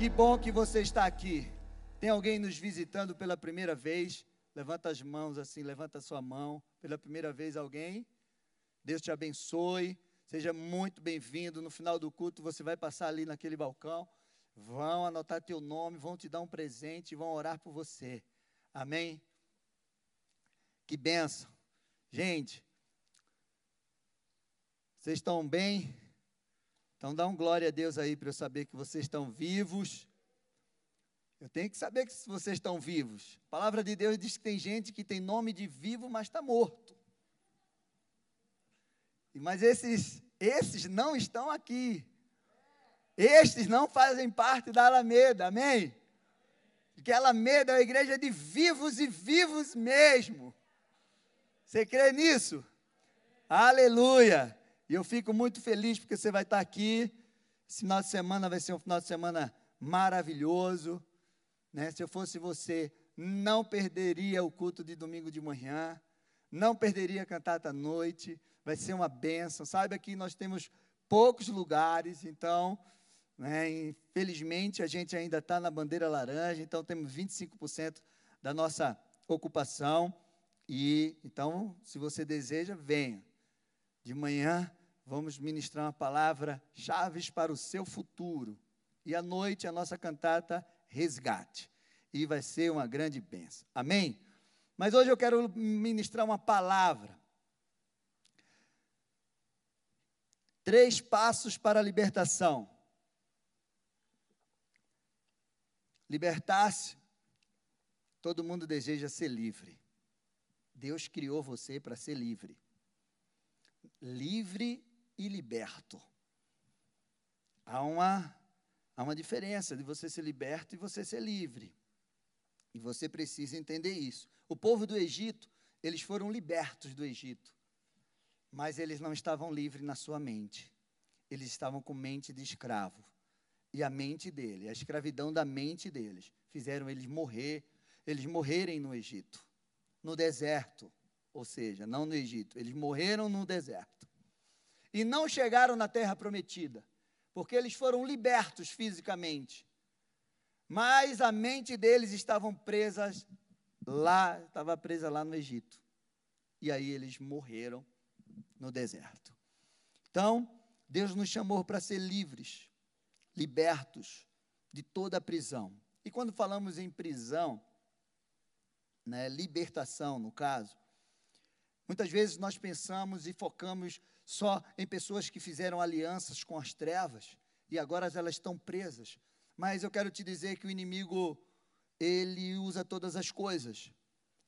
Que bom que você está aqui. Tem alguém nos visitando pela primeira vez? Levanta as mãos assim, levanta a sua mão. Pela primeira vez, alguém? Deus te abençoe. Seja muito bem-vindo. No final do culto, você vai passar ali naquele balcão. Vão anotar teu nome, vão te dar um presente, vão orar por você. Amém? Que benção. Gente, vocês estão bem? Então dá um glória a Deus aí para eu saber que vocês estão vivos. Eu tenho que saber que vocês estão vivos. A palavra de Deus diz que tem gente que tem nome de vivo, mas está morto. Mas esses, esses não estão aqui. Estes não fazem parte da Alameda, amém? Porque a Alameda é uma igreja de vivos e vivos mesmo. Você crê nisso? Aleluia! E eu fico muito feliz porque você vai estar aqui. Esse final de semana vai ser um final de semana maravilhoso. Né? Se eu fosse você, não perderia o culto de domingo de manhã, não perderia a cantata à noite, vai ser uma bênção. Saiba que nós temos poucos lugares, então, né, infelizmente, a gente ainda está na bandeira laranja, então temos 25% da nossa ocupação. E então, se você deseja, venha. De manhã vamos ministrar uma palavra chaves para o seu futuro. E à noite a nossa cantata Resgate. E vai ser uma grande bênção. Amém? Mas hoje eu quero ministrar uma palavra. Três passos para a libertação. Libertar-se, todo mundo deseja ser livre. Deus criou você para ser livre. Livre e liberto. Há uma, há uma diferença de você ser liberto e você ser livre. E você precisa entender isso. O povo do Egito, eles foram libertos do Egito, mas eles não estavam livres na sua mente. Eles estavam com mente de escravo. E a mente dele, a escravidão da mente deles, fizeram eles morrer, eles morrerem no Egito, no deserto, ou seja, não no Egito, eles morreram no deserto e não chegaram na terra prometida, porque eles foram libertos fisicamente. Mas a mente deles estavam presas lá, estava presa lá no Egito. E aí eles morreram no deserto. Então, Deus nos chamou para ser livres, libertos de toda a prisão. E quando falamos em prisão, né, libertação no caso, muitas vezes nós pensamos e focamos só em pessoas que fizeram alianças com as trevas e agora elas estão presas. Mas eu quero te dizer que o inimigo, ele usa todas as coisas.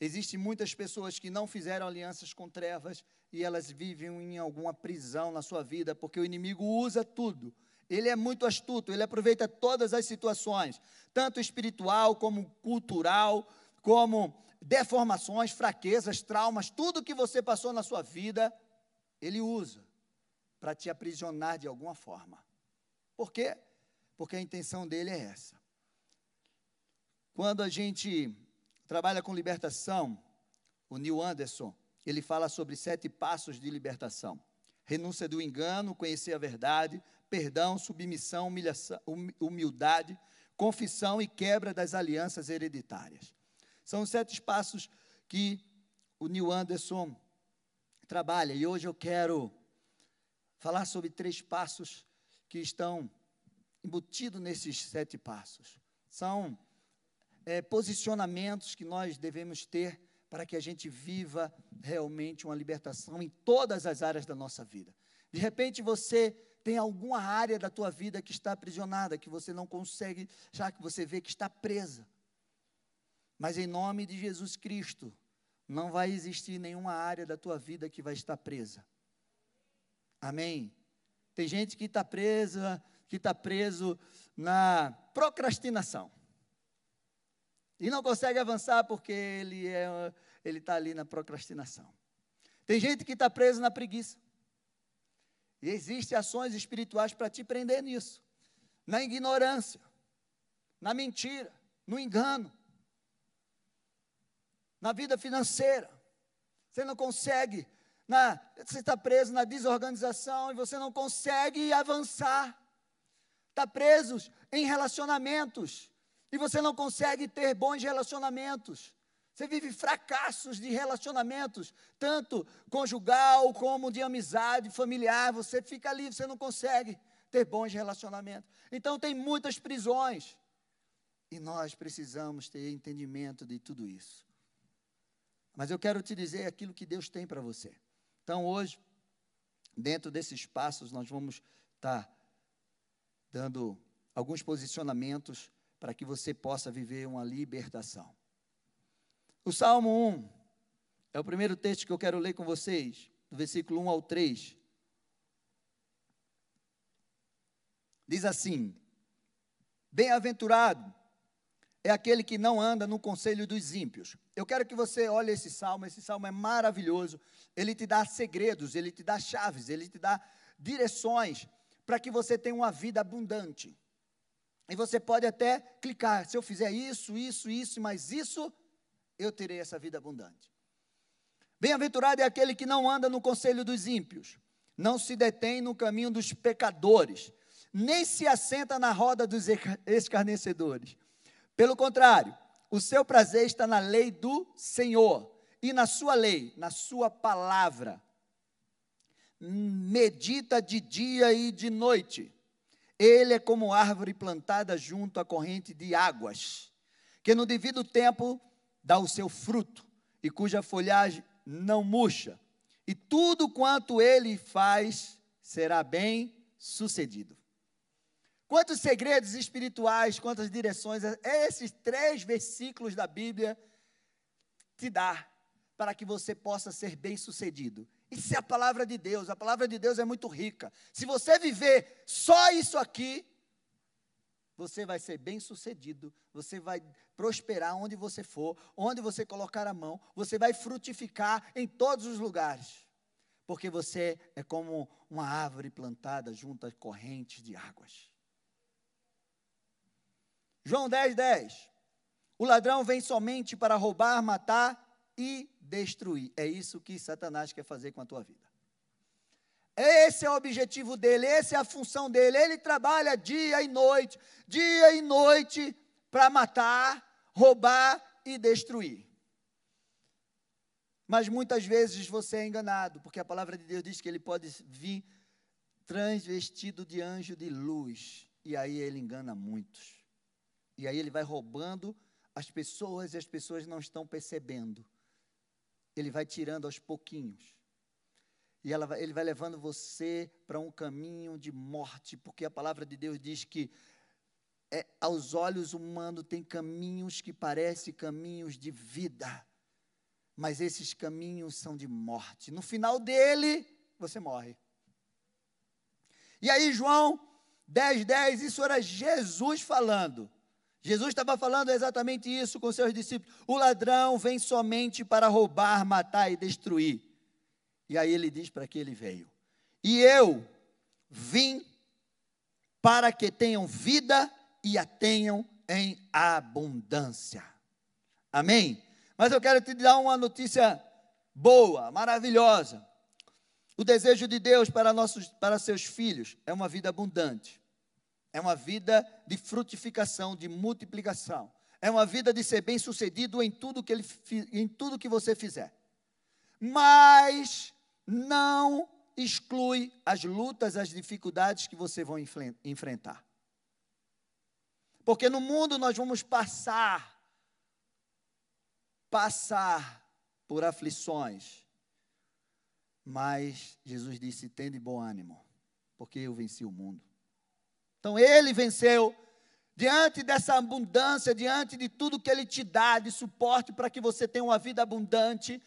Existem muitas pessoas que não fizeram alianças com trevas e elas vivem em alguma prisão na sua vida, porque o inimigo usa tudo. Ele é muito astuto, ele aproveita todas as situações, tanto espiritual como cultural, como deformações, fraquezas, traumas, tudo que você passou na sua vida, ele usa para te aprisionar de alguma forma. Por quê? Porque a intenção dele é essa. Quando a gente trabalha com libertação, o Neil Anderson, ele fala sobre sete passos de libertação: renúncia do engano, conhecer a verdade, perdão, submissão, humilhação, humildade, confissão e quebra das alianças hereditárias. São sete passos que o Neil Anderson trabalha. E hoje eu quero falar sobre três passos que estão embutidos nesses sete passos. São é, posicionamentos que nós devemos ter para que a gente viva realmente uma libertação em todas as áreas da nossa vida. De repente você tem alguma área da tua vida que está aprisionada, que você não consegue, já que você vê que está presa. Mas em nome de Jesus Cristo, não vai existir nenhuma área da tua vida que vai estar presa. Amém? Tem gente que está presa, que está preso na procrastinação. E não consegue avançar porque ele é, ele está ali na procrastinação. Tem gente que está preso na preguiça. E existem ações espirituais para te prender nisso. Na ignorância, na mentira, no engano na vida financeira. Você não consegue, na, você está preso na desorganização e você não consegue avançar. está preso em relacionamentos. E você não consegue ter bons relacionamentos. Você vive fracassos de relacionamentos, tanto conjugal como de amizade, familiar. Você fica ali, você não consegue ter bons relacionamentos. Então, tem muitas prisões. E nós precisamos ter entendimento de tudo isso. Mas eu quero te dizer aquilo que Deus tem para você. Então, hoje, dentro desses passos, nós vamos estar tá dando alguns posicionamentos para que você possa viver uma libertação. O Salmo 1 é o primeiro texto que eu quero ler com vocês, do versículo 1 ao 3. Diz assim: Bem-aventurado é aquele que não anda no conselho dos ímpios. Eu quero que você olhe esse salmo, esse salmo é maravilhoso. Ele te dá segredos, ele te dá chaves, ele te dá direções para que você tenha uma vida abundante. E você pode até clicar, se eu fizer isso, isso, isso, mas isso, eu terei essa vida abundante. Bem-aventurado é aquele que não anda no conselho dos ímpios, não se detém no caminho dos pecadores, nem se assenta na roda dos escarnecedores. Pelo contrário, o seu prazer está na lei do Senhor e na sua lei, na sua palavra. Medita de dia e de noite. Ele é como árvore plantada junto à corrente de águas, que no devido tempo dá o seu fruto e cuja folhagem não murcha. E tudo quanto ele faz será bem sucedido. Quantos segredos espirituais, quantas direções esses três versículos da Bíblia te dá para que você possa ser bem-sucedido. Isso é a palavra de Deus. A palavra de Deus é muito rica. Se você viver só isso aqui, você vai ser bem-sucedido, você vai prosperar onde você for, onde você colocar a mão, você vai frutificar em todos os lugares. Porque você é como uma árvore plantada junto a correntes de águas. João 10, 10. O ladrão vem somente para roubar, matar e destruir. É isso que Satanás quer fazer com a tua vida. Esse é o objetivo dele, essa é a função dele. Ele trabalha dia e noite, dia e noite, para matar, roubar e destruir. Mas muitas vezes você é enganado, porque a palavra de Deus diz que ele pode vir transvestido de anjo de luz, e aí ele engana muitos. E aí ele vai roubando as pessoas e as pessoas não estão percebendo. Ele vai tirando aos pouquinhos. E ela, ele vai levando você para um caminho de morte, porque a palavra de Deus diz que é, aos olhos humanos tem caminhos que parecem caminhos de vida, mas esses caminhos são de morte. No final dele, você morre. E aí, João 10, 10, isso era Jesus falando. Jesus estava falando exatamente isso com seus discípulos. O ladrão vem somente para roubar, matar e destruir. E aí ele diz para que ele veio. E eu vim para que tenham vida e a tenham em abundância. Amém? Mas eu quero te dar uma notícia boa, maravilhosa. O desejo de Deus para, nossos, para seus filhos é uma vida abundante. É uma vida de frutificação, de multiplicação. É uma vida de ser bem-sucedido em tudo que ele em tudo que você fizer. Mas não exclui as lutas, as dificuldades que você vai enfrentar. Porque no mundo nós vamos passar passar por aflições. Mas Jesus disse: "Tende bom ânimo, porque eu venci o mundo". Então ele venceu diante dessa abundância, diante de tudo que ele te dá de suporte para que você tenha uma vida abundante,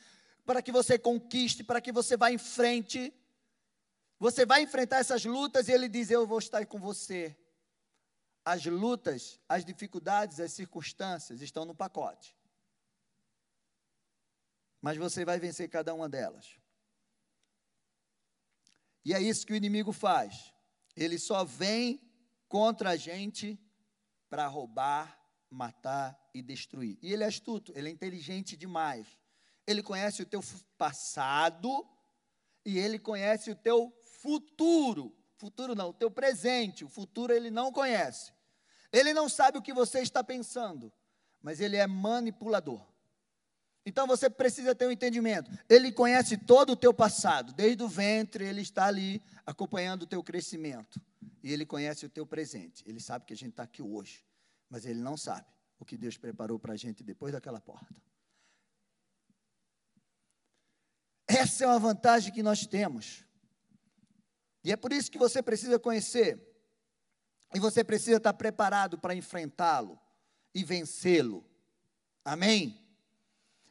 para que você conquiste, para que você vá em frente. Você vai enfrentar essas lutas e ele diz: Eu vou estar com você. As lutas, as dificuldades, as circunstâncias estão no pacote. Mas você vai vencer cada uma delas. E é isso que o inimigo faz. Ele só vem contra a gente para roubar, matar e destruir. E ele é astuto, ele é inteligente demais. Ele conhece o teu passado e ele conhece o teu futuro. futuro não, o teu presente, o futuro ele não conhece. Ele não sabe o que você está pensando, mas ele é manipulador. Então você precisa ter um entendimento. Ele conhece todo o teu passado, desde o ventre, ele está ali acompanhando o teu crescimento. E ele conhece o teu presente. Ele sabe que a gente está aqui hoje, mas ele não sabe o que Deus preparou para a gente depois daquela porta. Essa é uma vantagem que nós temos. E é por isso que você precisa conhecer. E você precisa estar preparado para enfrentá-lo e vencê-lo. Amém?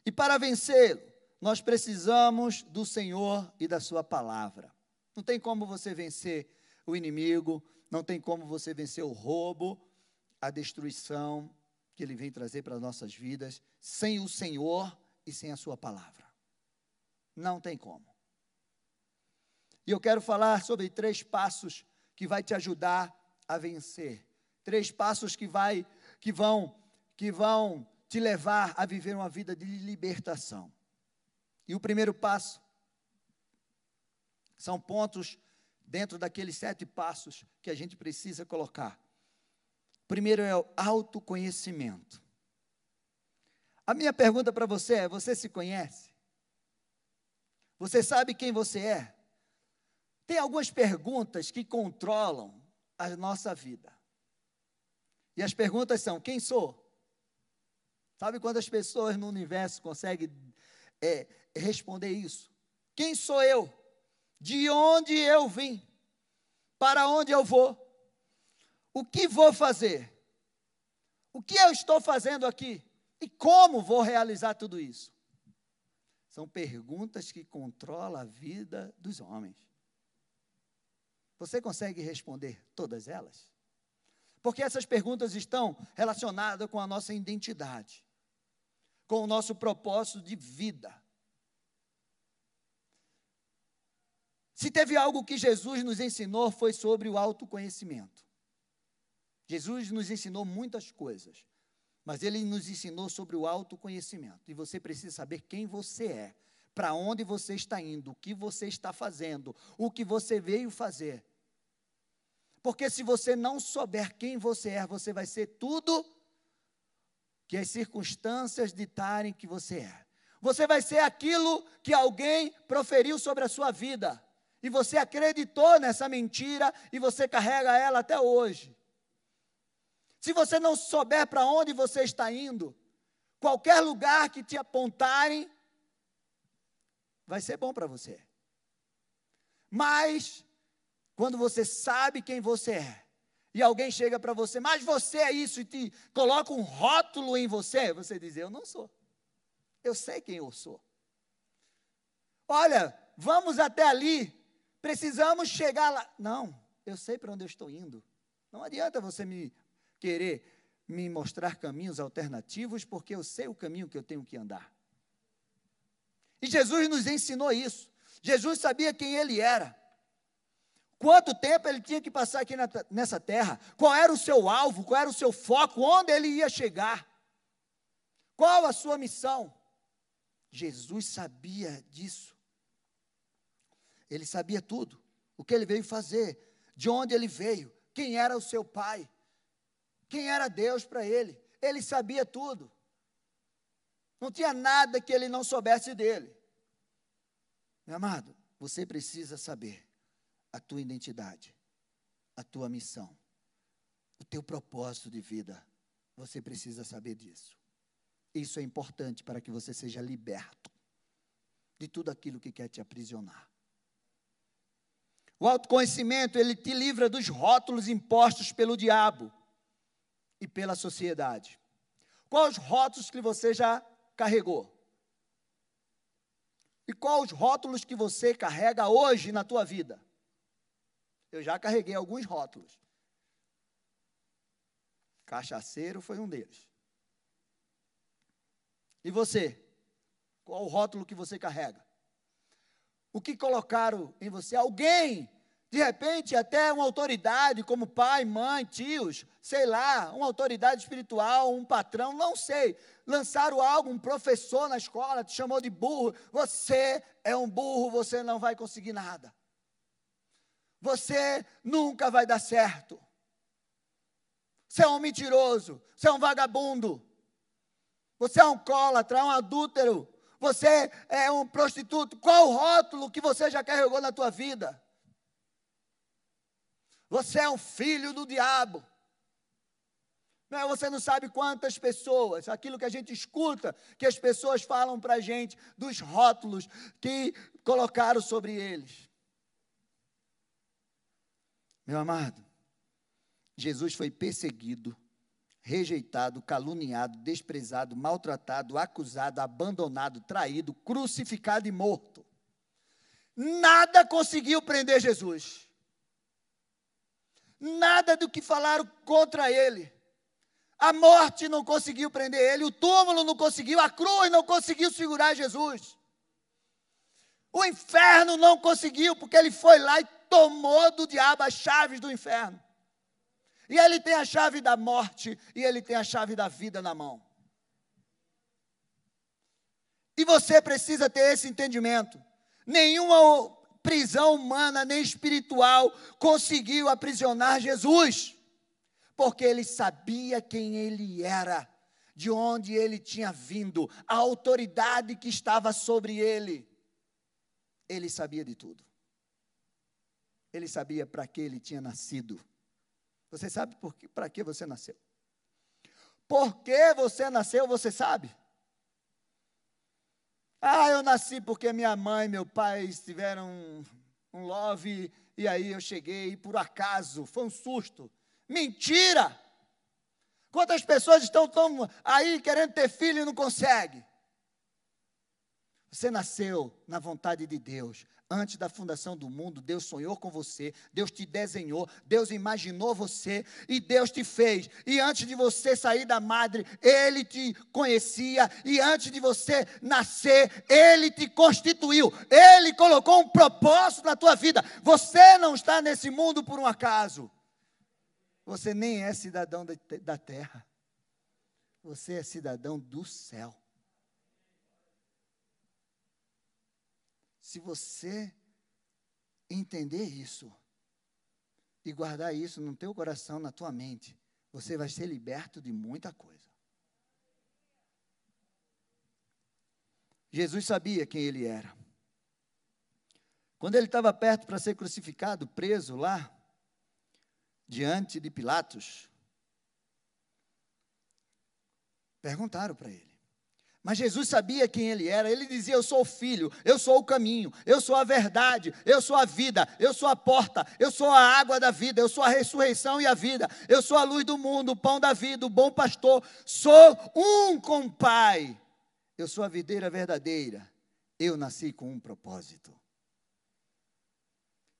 E para vencê-lo, nós precisamos do Senhor e da Sua palavra. Não tem como você vencer o inimigo, não tem como você vencer o roubo, a destruição que ele vem trazer para as nossas vidas, sem o Senhor e sem a Sua palavra. Não tem como. E eu quero falar sobre três passos que vai te ajudar a vencer. Três passos que vai que vão que vão te levar a viver uma vida de libertação. E o primeiro passo são pontos dentro daqueles sete passos que a gente precisa colocar. Primeiro é o autoconhecimento. A minha pergunta para você é: você se conhece? Você sabe quem você é? Tem algumas perguntas que controlam a nossa vida. E as perguntas são: quem sou? Sabe quantas pessoas no universo conseguem é, responder isso? Quem sou eu? De onde eu vim? Para onde eu vou? O que vou fazer? O que eu estou fazendo aqui? E como vou realizar tudo isso? São perguntas que controlam a vida dos homens. Você consegue responder todas elas? Porque essas perguntas estão relacionadas com a nossa identidade, com o nosso propósito de vida. Se teve algo que Jesus nos ensinou, foi sobre o autoconhecimento. Jesus nos ensinou muitas coisas, mas ele nos ensinou sobre o autoconhecimento. E você precisa saber quem você é, para onde você está indo, o que você está fazendo, o que você veio fazer. Porque se você não souber quem você é, você vai ser tudo que as circunstâncias ditarem que você é. Você vai ser aquilo que alguém proferiu sobre a sua vida. E você acreditou nessa mentira e você carrega ela até hoje. Se você não souber para onde você está indo, qualquer lugar que te apontarem, vai ser bom para você. Mas, quando você sabe quem você é, e alguém chega para você, mas você é isso, e te coloca um rótulo em você, você diz: Eu não sou. Eu sei quem eu sou. Olha, vamos até ali, precisamos chegar lá. Não, eu sei para onde eu estou indo. Não adianta você me querer me mostrar caminhos alternativos, porque eu sei o caminho que eu tenho que andar. E Jesus nos ensinou isso. Jesus sabia quem ele era. Quanto tempo ele tinha que passar aqui na, nessa terra? Qual era o seu alvo? Qual era o seu foco? Onde ele ia chegar? Qual a sua missão? Jesus sabia disso. Ele sabia tudo. O que ele veio fazer, de onde ele veio, quem era o seu pai, quem era Deus para ele. Ele sabia tudo. Não tinha nada que ele não soubesse dele. Meu amado, você precisa saber a tua identidade, a tua missão, o teu propósito de vida. Você precisa saber disso. Isso é importante para que você seja liberto de tudo aquilo que quer te aprisionar. O autoconhecimento, ele te livra dos rótulos impostos pelo diabo e pela sociedade. Quais os rótulos que você já carregou? E quais os rótulos que você carrega hoje na tua vida? Eu já carreguei alguns rótulos. Cachaceiro foi um deles. E você? Qual o rótulo que você carrega? O que colocaram em você? Alguém de repente, até uma autoridade como pai, mãe, tios, sei lá, uma autoridade espiritual, um patrão, não sei. Lançaram algo, um professor na escola te chamou de burro. Você é um burro, você não vai conseguir nada. Você nunca vai dar certo. Você é um mentiroso, você é um vagabundo. Você é um cólatra, um adúltero. Você é um prostituto. Qual o rótulo que você já carregou na tua vida? Você é um filho do diabo. Não, você não sabe quantas pessoas, aquilo que a gente escuta, que as pessoas falam para a gente, dos rótulos que colocaram sobre eles. Meu amado, Jesus foi perseguido, rejeitado, caluniado, desprezado, maltratado, acusado, abandonado, traído, crucificado e morto. Nada conseguiu prender Jesus. Nada do que falaram contra ele. A morte não conseguiu prender ele, o túmulo não conseguiu, a cruz não conseguiu segurar Jesus. O inferno não conseguiu, porque ele foi lá e tomou do diabo as chaves do inferno. E ele tem a chave da morte e ele tem a chave da vida na mão. E você precisa ter esse entendimento. Nenhuma prisão humana nem espiritual conseguiu aprisionar Jesus porque ele sabia quem ele era, de onde ele tinha vindo, a autoridade que estava sobre ele. Ele sabia de tudo. Ele sabia para que ele tinha nascido. Você sabe para que você nasceu? Por que você nasceu, você sabe? Ah, eu nasci porque minha mãe e meu pai tiveram um, um love, e aí eu cheguei, por acaso, foi um susto. Mentira! Quantas pessoas estão tão aí querendo ter filho e não consegue? Você nasceu na vontade de Deus. Antes da fundação do mundo, Deus sonhou com você, Deus te desenhou, Deus imaginou você e Deus te fez. E antes de você sair da madre, Ele te conhecia. E antes de você nascer, Ele te constituiu. Ele colocou um propósito na tua vida. Você não está nesse mundo por um acaso. Você nem é cidadão da terra. Você é cidadão do céu. Se você entender isso e guardar isso no teu coração, na tua mente, você vai ser liberto de muita coisa. Jesus sabia quem ele era. Quando ele estava perto para ser crucificado, preso lá, diante de Pilatos, perguntaram para ele. Mas Jesus sabia quem ele era. Ele dizia: Eu sou o filho, eu sou o caminho, eu sou a verdade, eu sou a vida, eu sou a porta, eu sou a água da vida, eu sou a ressurreição e a vida, eu sou a luz do mundo, o pão da vida, o bom pastor. Sou um com o Pai. Eu sou a videira verdadeira. Eu nasci com um propósito.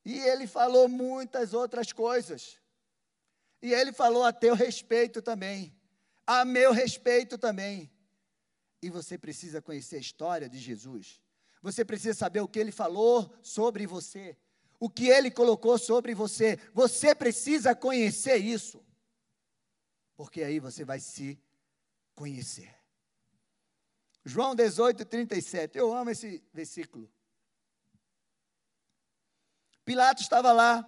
E ele falou muitas outras coisas. E ele falou a teu respeito também, a meu respeito também. E você precisa conhecer a história de Jesus. Você precisa saber o que ele falou sobre você, o que ele colocou sobre você. Você precisa conhecer isso. Porque aí você vai se conhecer. João 18, 37. Eu amo esse versículo. Pilatos estava lá,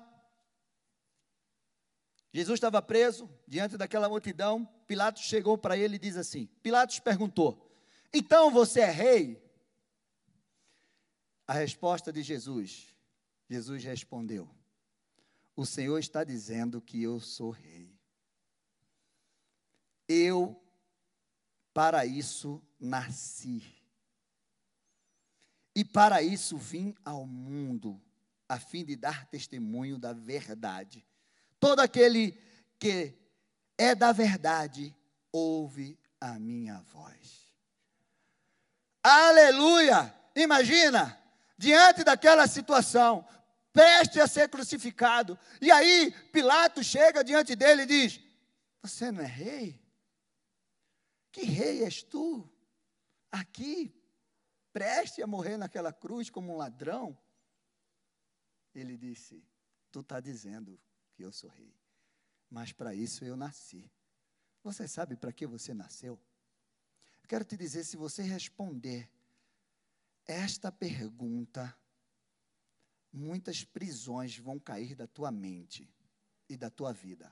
Jesus estava preso diante daquela multidão. Pilatos chegou para ele e diz assim: Pilatos perguntou: Então você é rei? A resposta de Jesus: Jesus respondeu: O Senhor está dizendo que eu sou rei. Eu, para isso, nasci. E para isso vim ao mundo, a fim de dar testemunho da verdade. Todo aquele que é da verdade, ouve a minha voz. Aleluia! Imagina, diante daquela situação, preste a ser crucificado. E aí Pilatos chega diante dele e diz: Você não é rei? Que rei és tu? Aqui, preste a morrer naquela cruz como um ladrão? Ele disse: Tu está dizendo que eu sou rei. Mas para isso eu nasci. Você sabe para que você nasceu? Eu quero te dizer, se você responder esta pergunta, muitas prisões vão cair da tua mente e da tua vida.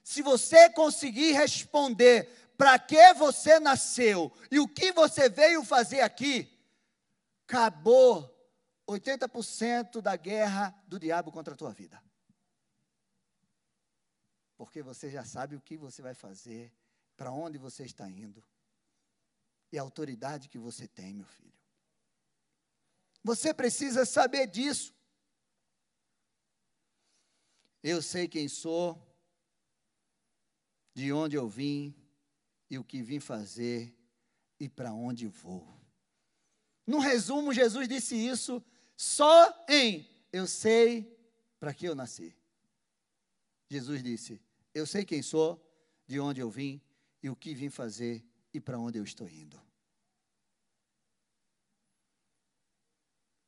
Se você conseguir responder para que você nasceu e o que você veio fazer aqui, acabou 80% da guerra do diabo contra a tua vida. Porque você já sabe o que você vai fazer, para onde você está indo e a autoridade que você tem, meu filho. Você precisa saber disso. Eu sei quem sou, de onde eu vim e o que vim fazer e para onde vou. No resumo, Jesus disse isso só em eu sei para que eu nasci. Jesus disse: Eu sei quem sou, de onde eu vim e o que vim fazer e para onde eu estou indo.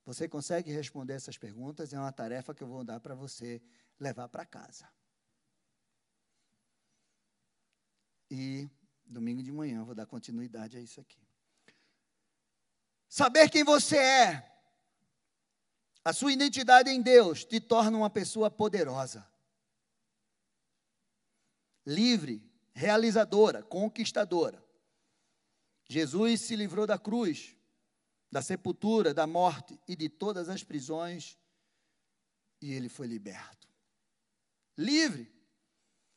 Você consegue responder essas perguntas? É uma tarefa que eu vou dar para você levar para casa. E domingo de manhã eu vou dar continuidade a isso aqui. Saber quem você é, a sua identidade em Deus, te torna uma pessoa poderosa, livre, realizadora, conquistadora. Jesus se livrou da cruz, da sepultura, da morte e de todas as prisões, e ele foi liberto. Livre.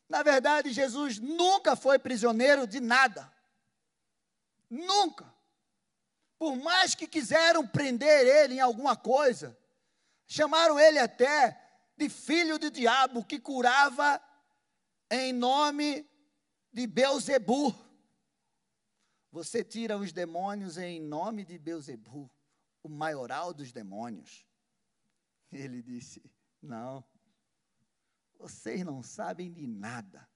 Na verdade, Jesus nunca foi prisioneiro de nada. Nunca. Por mais que quiseram prender ele em alguma coisa, chamaram ele até de filho do diabo que curava em nome de Beuzebu. Você tira os demônios em nome de Beuzebu, o maioral dos demônios. Ele disse: Não, vocês não sabem de nada.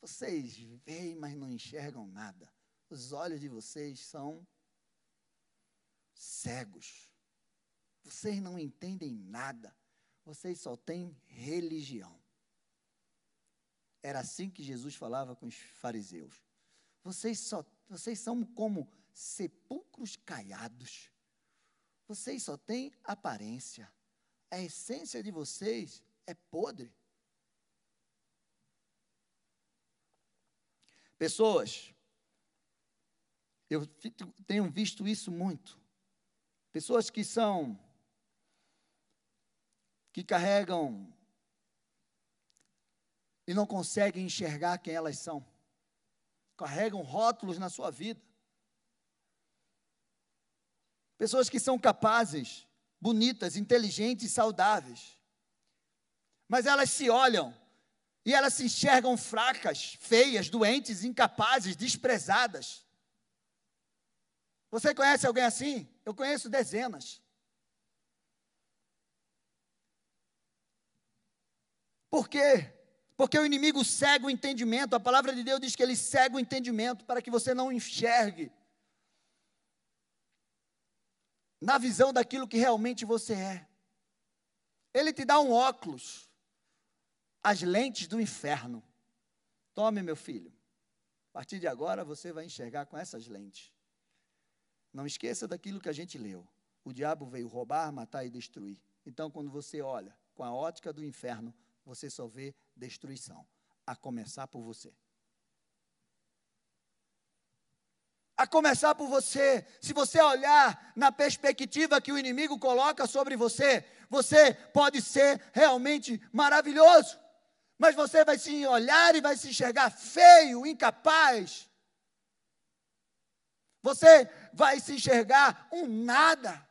Vocês veem, mas não enxergam nada. Os olhos de vocês são cegos. Vocês não entendem nada. Vocês só têm religião. Era assim que Jesus falava com os fariseus. Vocês, só, vocês são como sepulcros caiados. Vocês só têm aparência a essência de vocês é podre. Pessoas, eu tenho visto isso muito. Pessoas que são, que carregam e não conseguem enxergar quem elas são. Carregam rótulos na sua vida. Pessoas que são capazes bonitas, inteligentes, saudáveis. Mas elas se olham e elas se enxergam fracas, feias, doentes, incapazes, desprezadas. Você conhece alguém assim? Eu conheço dezenas. Por quê? Porque o inimigo cega o entendimento. A palavra de Deus diz que ele cega o entendimento para que você não enxergue na visão daquilo que realmente você é. Ele te dá um óculos, as lentes do inferno. Tome, meu filho. A partir de agora você vai enxergar com essas lentes. Não esqueça daquilo que a gente leu. O diabo veio roubar, matar e destruir. Então, quando você olha com a ótica do inferno, você só vê destruição, a começar por você. a começar por você. Se você olhar na perspectiva que o inimigo coloca sobre você, você pode ser realmente maravilhoso, mas você vai se olhar e vai se enxergar feio, incapaz. Você vai se enxergar um nada.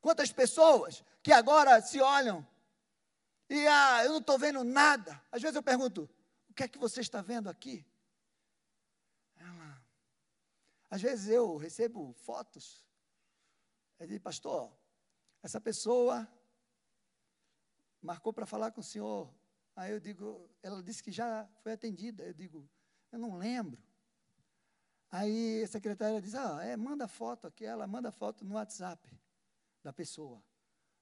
Quantas pessoas que agora se olham e ah, eu não estou vendo nada. Às vezes eu pergunto: o que é que você está vendo aqui? Às vezes eu recebo fotos. Eu digo, pastor, essa pessoa marcou para falar com o senhor. Aí eu digo, ela disse que já foi atendida. Eu digo, eu não lembro. Aí a secretária diz, ah, é, manda foto aqui. Ela manda foto no WhatsApp da pessoa.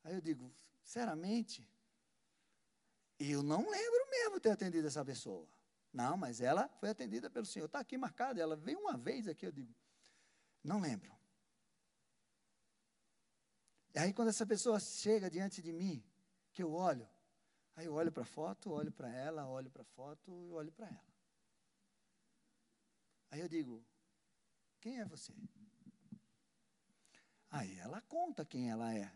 Aí eu digo, sinceramente, eu não lembro mesmo ter atendido essa pessoa. Não, mas ela foi atendida pelo Senhor. Está aqui marcada. Ela veio uma vez aqui, eu digo, não lembro. E aí, quando essa pessoa chega diante de mim, que eu olho, aí eu olho para a foto, olho para ela, olho para a foto e olho para ela. Aí eu digo: Quem é você? Aí ela conta quem ela é.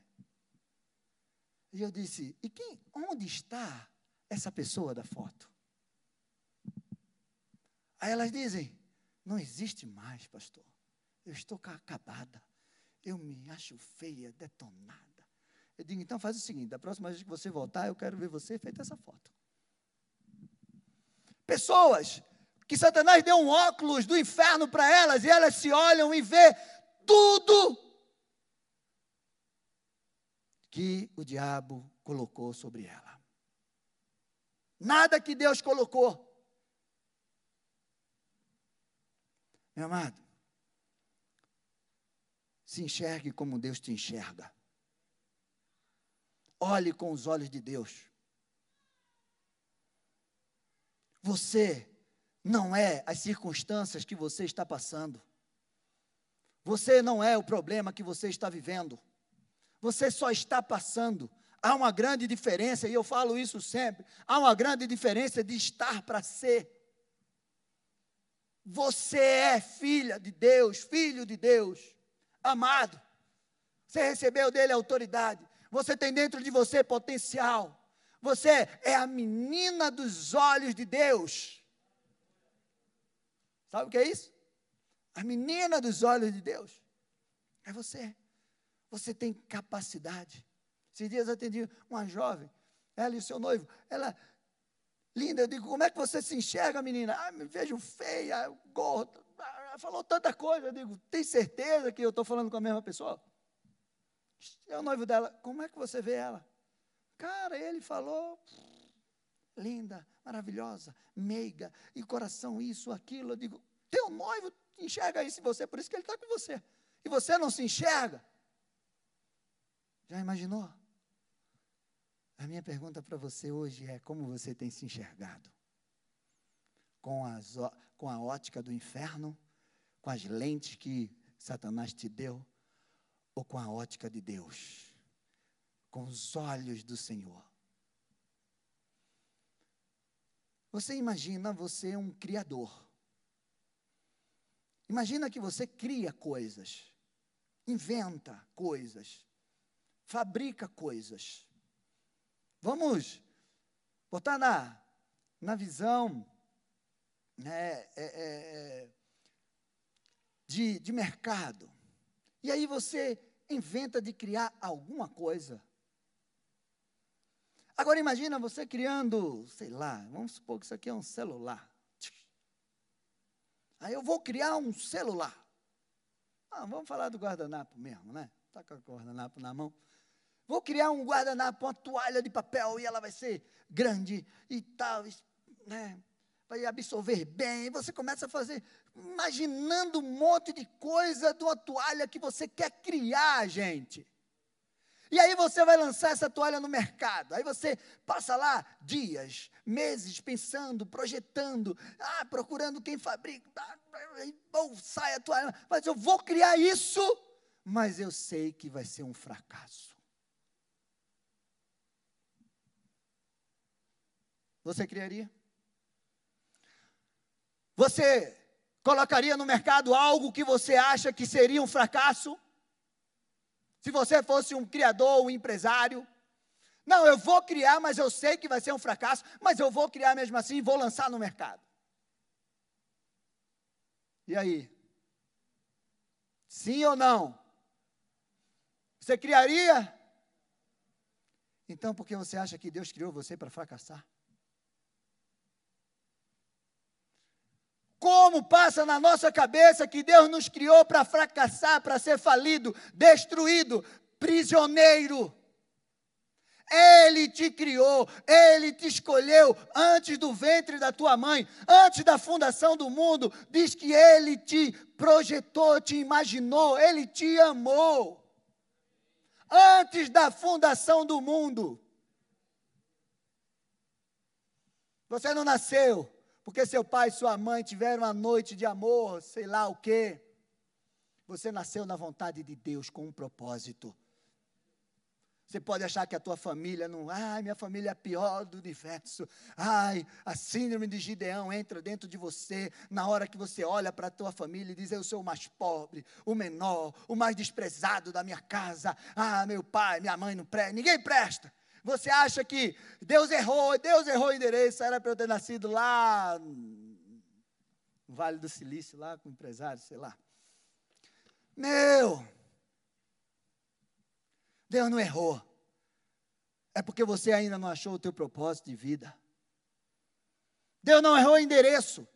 E eu disse: E quem, onde está essa pessoa da foto? Aí elas dizem: Não existe mais, pastor. Eu estou acabada. Eu me acho feia, detonada. Eu digo: Então faz o seguinte: da próxima vez que você voltar, eu quero ver você feita essa foto. Pessoas que Satanás deu um óculos do inferno para elas e elas se olham e vê tudo que o diabo colocou sobre ela. Nada que Deus colocou. Meu amado, se enxergue como Deus te enxerga. Olhe com os olhos de Deus. Você não é as circunstâncias que você está passando. Você não é o problema que você está vivendo. Você só está passando. Há uma grande diferença, e eu falo isso sempre: há uma grande diferença de estar para ser. Você é filha de Deus, filho de Deus, amado. Você recebeu dele autoridade. Você tem dentro de você potencial. Você é a menina dos olhos de Deus. Sabe o que é isso? A menina dos olhos de Deus. É você. Você tem capacidade. Esses dias eu atendi uma jovem, ela e seu noivo. Ela, linda, eu digo, como é que você se enxerga, menina? Ah, me vejo feia, gorda. Ela falou tanta coisa. Eu digo, tem certeza que eu estou falando com a mesma pessoa? É o noivo dela, como é que você vê ela? Cara, ele falou, linda, maravilhosa, meiga, e coração isso, aquilo. Eu digo, teu noivo enxerga isso em você, por isso que ele está com você. E você não se enxerga. Já imaginou? A minha pergunta para você hoje é: como você tem se enxergado? Com, as, com a ótica do inferno? Com as lentes que Satanás te deu? Ou com a ótica de Deus? Com os olhos do Senhor? Você imagina você um criador. Imagina que você cria coisas, inventa coisas, fabrica coisas. Vamos botar na, na visão né, é, é, é, de, de mercado. E aí você inventa de criar alguma coisa. Agora imagina você criando, sei lá, vamos supor que isso aqui é um celular. Aí eu vou criar um celular. Ah, vamos falar do guardanapo mesmo, né? Está com o guardanapo na mão. Vou criar um guardanapo, uma toalha de papel e ela vai ser grande e tal, né? Vai absorver bem. E você começa a fazer, imaginando um monte de coisa de uma toalha que você quer criar, gente. E aí você vai lançar essa toalha no mercado. Aí você passa lá dias, meses pensando, projetando, ah, procurando quem fabrica. Ah, sai a toalha. Mas eu vou criar isso, mas eu sei que vai ser um fracasso. Você criaria? Você colocaria no mercado algo que você acha que seria um fracasso? Se você fosse um criador, um empresário, não, eu vou criar, mas eu sei que vai ser um fracasso, mas eu vou criar mesmo assim e vou lançar no mercado. E aí? Sim ou não? Você criaria? Então, por que você acha que Deus criou você para fracassar? Como passa na nossa cabeça que Deus nos criou para fracassar, para ser falido, destruído, prisioneiro? Ele te criou, Ele te escolheu antes do ventre da tua mãe, antes da fundação do mundo. Diz que Ele te projetou, te imaginou, Ele te amou. Antes da fundação do mundo. Você não nasceu porque seu pai e sua mãe tiveram uma noite de amor, sei lá o quê. Você nasceu na vontade de Deus com um propósito. Você pode achar que a tua família não. Ai, minha família é a pior do universo. Ai, a síndrome de Gideão entra dentro de você na hora que você olha para a tua família e diz: Eu sou o mais pobre, o menor, o mais desprezado da minha casa. Ah, meu pai, minha mãe não presta, ninguém presta. Você acha que Deus errou, Deus errou o endereço, era para eu ter nascido lá no Vale do Silício, lá com empresário, sei lá. Meu, Deus não errou. É porque você ainda não achou o teu propósito de vida. Deus não errou o endereço.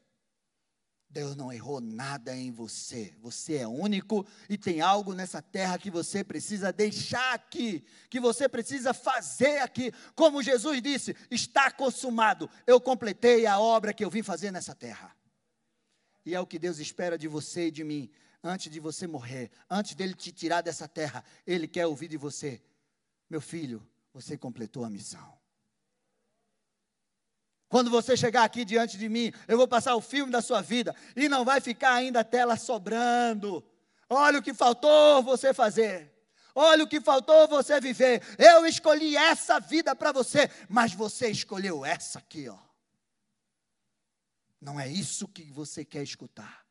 Deus não errou nada em você. Você é único e tem algo nessa terra que você precisa deixar aqui, que você precisa fazer aqui. Como Jesus disse: está consumado. Eu completei a obra que eu vim fazer nessa terra. E é o que Deus espera de você e de mim antes de você morrer, antes dele te tirar dessa terra, ele quer ouvir de você: Meu filho, você completou a missão. Quando você chegar aqui diante de mim, eu vou passar o filme da sua vida e não vai ficar ainda tela sobrando. Olha o que faltou você fazer. Olha o que faltou você viver. Eu escolhi essa vida para você, mas você escolheu essa aqui, ó. Não é isso que você quer escutar.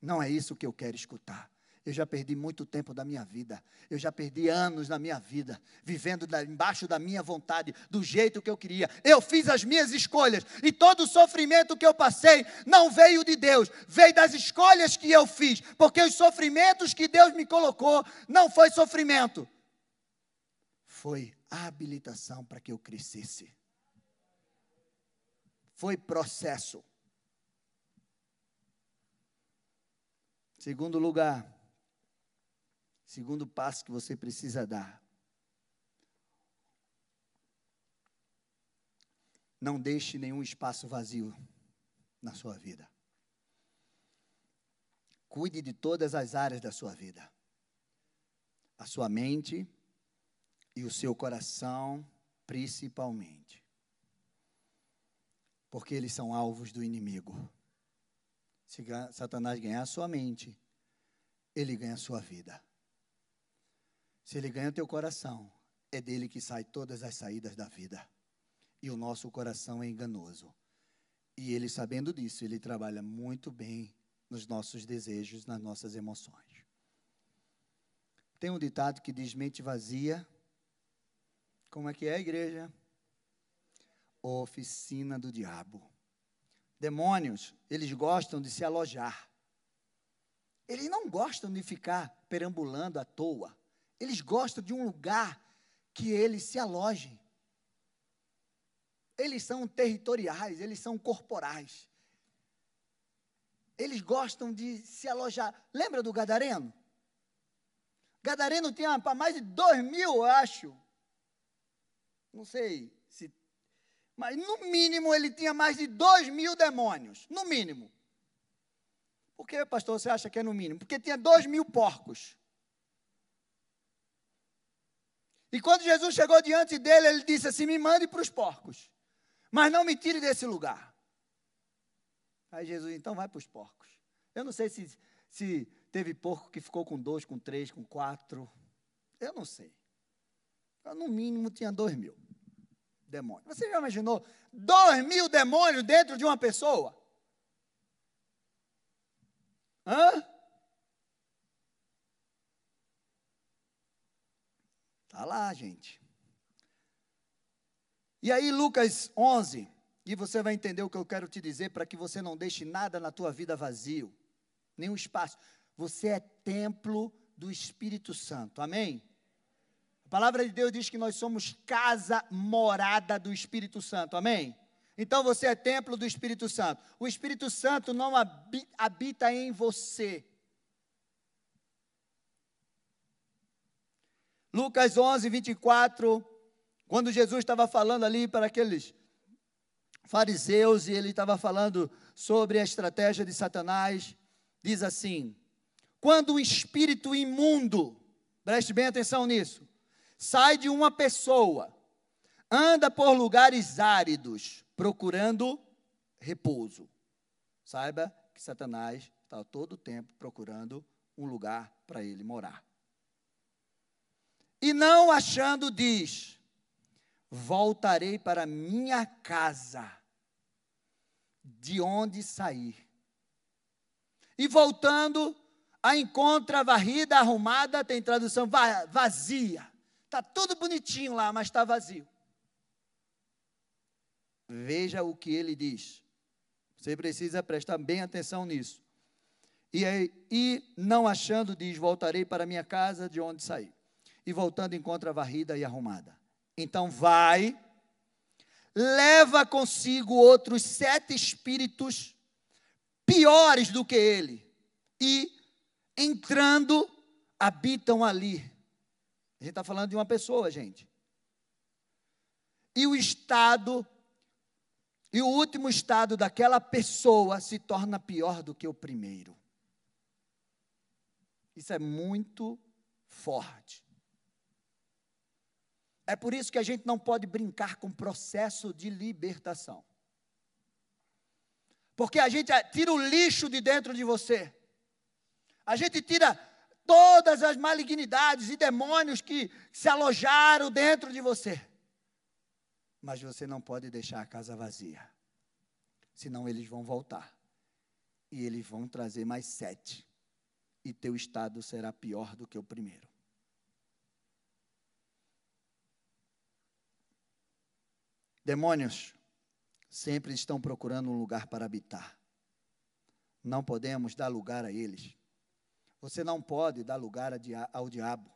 Não é isso que eu quero escutar. Eu já perdi muito tempo da minha vida. Eu já perdi anos na minha vida, vivendo da, embaixo da minha vontade, do jeito que eu queria. Eu fiz as minhas escolhas e todo o sofrimento que eu passei não veio de Deus, veio das escolhas que eu fiz, porque os sofrimentos que Deus me colocou não foi sofrimento, foi habilitação para que eu crescesse. Foi processo. Segundo lugar, segundo passo que você precisa dar. Não deixe nenhum espaço vazio na sua vida. Cuide de todas as áreas da sua vida. A sua mente e o seu coração, principalmente. Porque eles são alvos do inimigo. Se Satanás ganhar a sua mente, ele ganha a sua vida. Se ele ganha teu coração, é dele que sai todas as saídas da vida. E o nosso coração é enganoso. E ele, sabendo disso, ele trabalha muito bem nos nossos desejos, nas nossas emoções. Tem um ditado que diz: mente vazia. Como é que é a igreja? Oficina do diabo. Demônios, eles gostam de se alojar. Eles não gostam de ficar perambulando à toa. Eles gostam de um lugar que eles se alojem. Eles são territoriais, eles são corporais. Eles gostam de se alojar. Lembra do Gadareno? Gadareno tinha para mais de dois mil, eu acho. Não sei se mas no mínimo ele tinha mais de dois mil demônios. No mínimo. Por que, pastor, você acha que é no mínimo? Porque tinha dois mil porcos. E quando Jesus chegou diante dele, ele disse assim: Me mande para os porcos, mas não me tire desse lugar. Aí Jesus, então vai para os porcos. Eu não sei se, se teve porco que ficou com dois, com três, com quatro. Eu não sei. No mínimo tinha dois mil demônios. Você já imaginou dois mil demônios dentro de uma pessoa? Hã? Está lá, gente. E aí, Lucas 11, e você vai entender o que eu quero te dizer para que você não deixe nada na tua vida vazio, nenhum espaço. Você é templo do Espírito Santo, amém? A palavra de Deus diz que nós somos casa morada do Espírito Santo, amém? Então você é templo do Espírito Santo. O Espírito Santo não habita em você. Lucas 11, 24, quando Jesus estava falando ali para aqueles fariseus e ele estava falando sobre a estratégia de Satanás, diz assim: quando o espírito imundo, preste bem atenção nisso, sai de uma pessoa, anda por lugares áridos, procurando repouso. Saiba que Satanás está todo o tempo procurando um lugar para ele morar. E não achando, diz: Voltarei para minha casa, de onde sair. E voltando, a encontra varrida, arrumada, tem tradução vazia. Está tudo bonitinho lá, mas está vazio. Veja o que ele diz. Você precisa prestar bem atenção nisso. E, e não achando, diz: Voltarei para minha casa de onde saí. E voltando, encontra varrida e arrumada. Então vai, leva consigo outros sete espíritos piores do que ele. E entrando, habitam ali. A gente está falando de uma pessoa, gente. E o estado, e o último estado daquela pessoa se torna pior do que o primeiro. Isso é muito forte. É por isso que a gente não pode brincar com o processo de libertação. Porque a gente tira o lixo de dentro de você. A gente tira todas as malignidades e demônios que se alojaram dentro de você. Mas você não pode deixar a casa vazia. Senão eles vão voltar. E eles vão trazer mais sete. E teu estado será pior do que o primeiro. Demônios sempre estão procurando um lugar para habitar. Não podemos dar lugar a eles. Você não pode dar lugar ao diabo.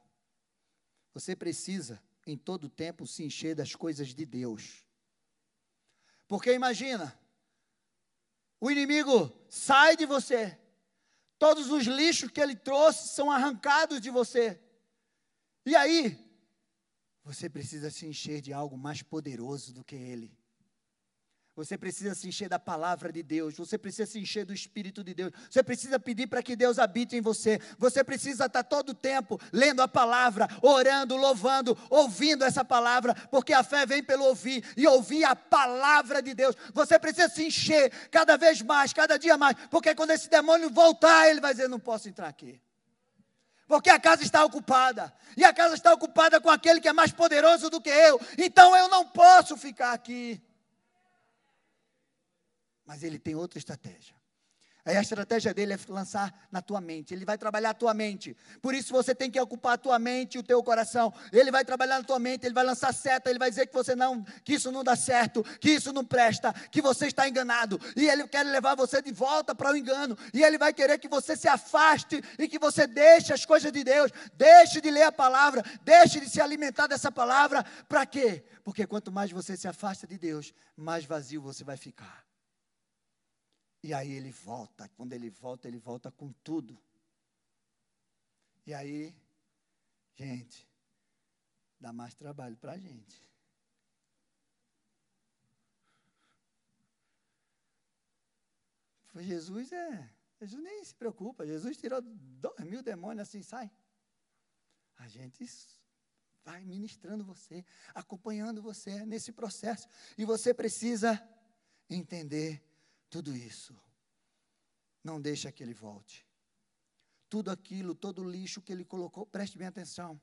Você precisa, em todo tempo, se encher das coisas de Deus. Porque imagina, o inimigo sai de você, todos os lixos que ele trouxe são arrancados de você. E aí, você precisa se encher de algo mais poderoso do que ele. Você precisa se encher da palavra de Deus, você precisa se encher do Espírito de Deus, você precisa pedir para que Deus habite em você, você precisa estar todo o tempo lendo a palavra, orando, louvando, ouvindo essa palavra, porque a fé vem pelo ouvir e ouvir a palavra de Deus. Você precisa se encher cada vez mais, cada dia mais, porque quando esse demônio voltar, ele vai dizer: Não posso entrar aqui. Porque a casa está ocupada, e a casa está ocupada com aquele que é mais poderoso do que eu, então eu não posso ficar aqui. Mas ele tem outra estratégia. Aí a estratégia dele é lançar na tua mente. Ele vai trabalhar a tua mente. Por isso você tem que ocupar a tua mente e o teu coração. Ele vai trabalhar na tua mente, ele vai lançar seta, ele vai dizer que você não, que isso não dá certo, que isso não presta, que você está enganado. E ele quer levar você de volta para o engano. E ele vai querer que você se afaste e que você deixe as coisas de Deus, deixe de ler a palavra, deixe de se alimentar dessa palavra. Para quê? Porque quanto mais você se afasta de Deus, mais vazio você vai ficar. E aí ele volta. Quando ele volta, ele volta com tudo. E aí, gente, dá mais trabalho para a gente. Jesus é. Jesus nem se preocupa. Jesus tirou dois mil demônios assim, sai. A gente vai ministrando você, acompanhando você nesse processo. E você precisa entender tudo isso. Não deixa que ele volte. Tudo aquilo, todo o lixo que ele colocou, preste bem atenção.